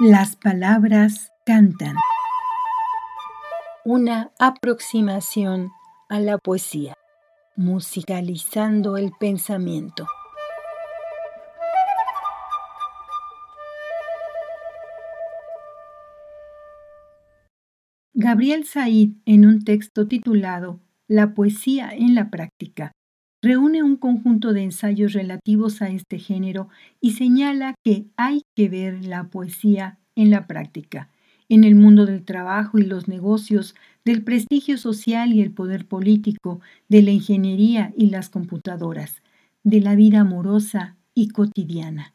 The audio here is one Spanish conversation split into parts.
Las palabras cantan. Una aproximación a la poesía, musicalizando el pensamiento. Gabriel Said, en un texto titulado La poesía en la práctica, reúne un conjunto de ensayos relativos a este género y señala que hay que ver la poesía en la práctica, en el mundo del trabajo y los negocios, del prestigio social y el poder político, de la ingeniería y las computadoras, de la vida amorosa y cotidiana.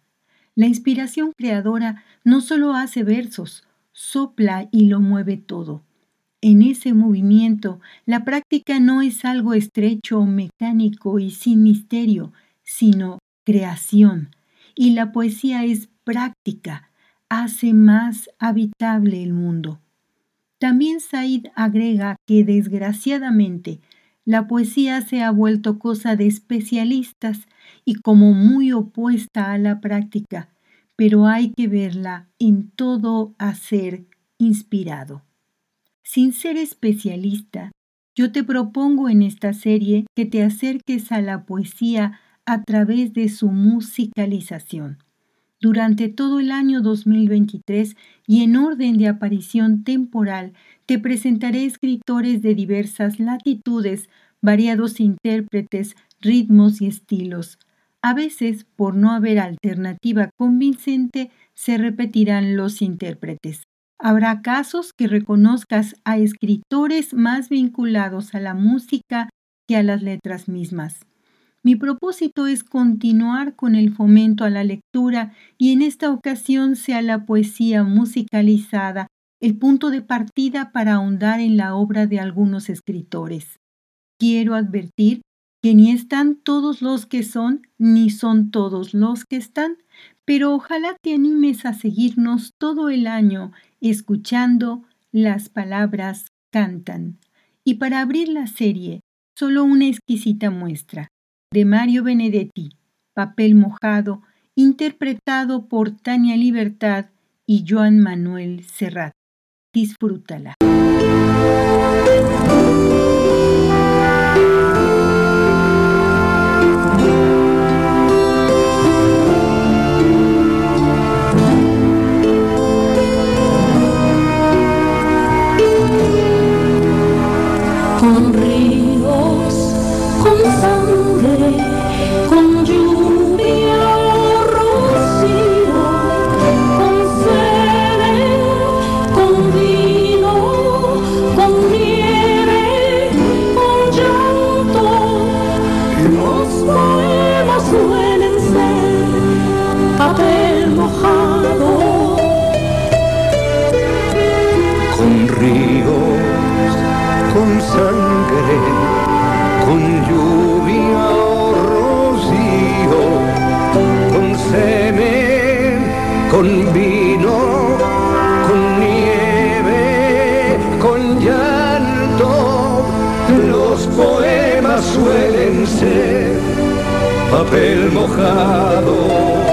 La inspiración creadora no solo hace versos, sopla y lo mueve todo en ese movimiento, la práctica no es algo estrecho mecánico y sin misterio, sino creación. Y la poesía es práctica, hace más habitable el mundo. También Said agrega que desgraciadamente la poesía se ha vuelto cosa de especialistas y como muy opuesta a la práctica, pero hay que verla en todo hacer inspirado. Sin ser especialista, yo te propongo en esta serie que te acerques a la poesía a través de su musicalización. Durante todo el año 2023 y en orden de aparición temporal, te presentaré escritores de diversas latitudes, variados intérpretes, ritmos y estilos. A veces, por no haber alternativa convincente, se repetirán los intérpretes. Habrá casos que reconozcas a escritores más vinculados a la música que a las letras mismas. Mi propósito es continuar con el fomento a la lectura y en esta ocasión sea la poesía musicalizada el punto de partida para ahondar en la obra de algunos escritores. Quiero advertir que ni están todos los que son, ni son todos los que están, pero ojalá te animes a seguirnos todo el año escuchando las palabras cantan. Y para abrir la serie, solo una exquisita muestra de Mario Benedetti, Papel mojado, interpretado por Tania Libertad y Joan Manuel Serrat. Disfrútala. Con vino, con nieve, con llanto. Los poemas suelen ser papel mojado.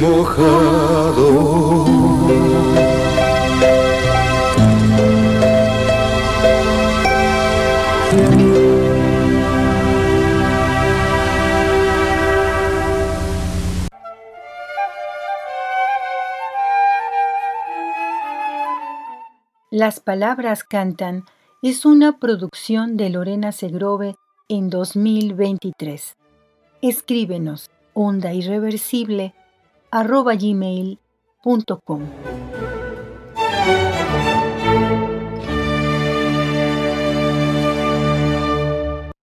mojado. Las palabras cantan es una producción de Lorena Segrove en 2023. Escríbenos onda irreversible arroba gmail.com.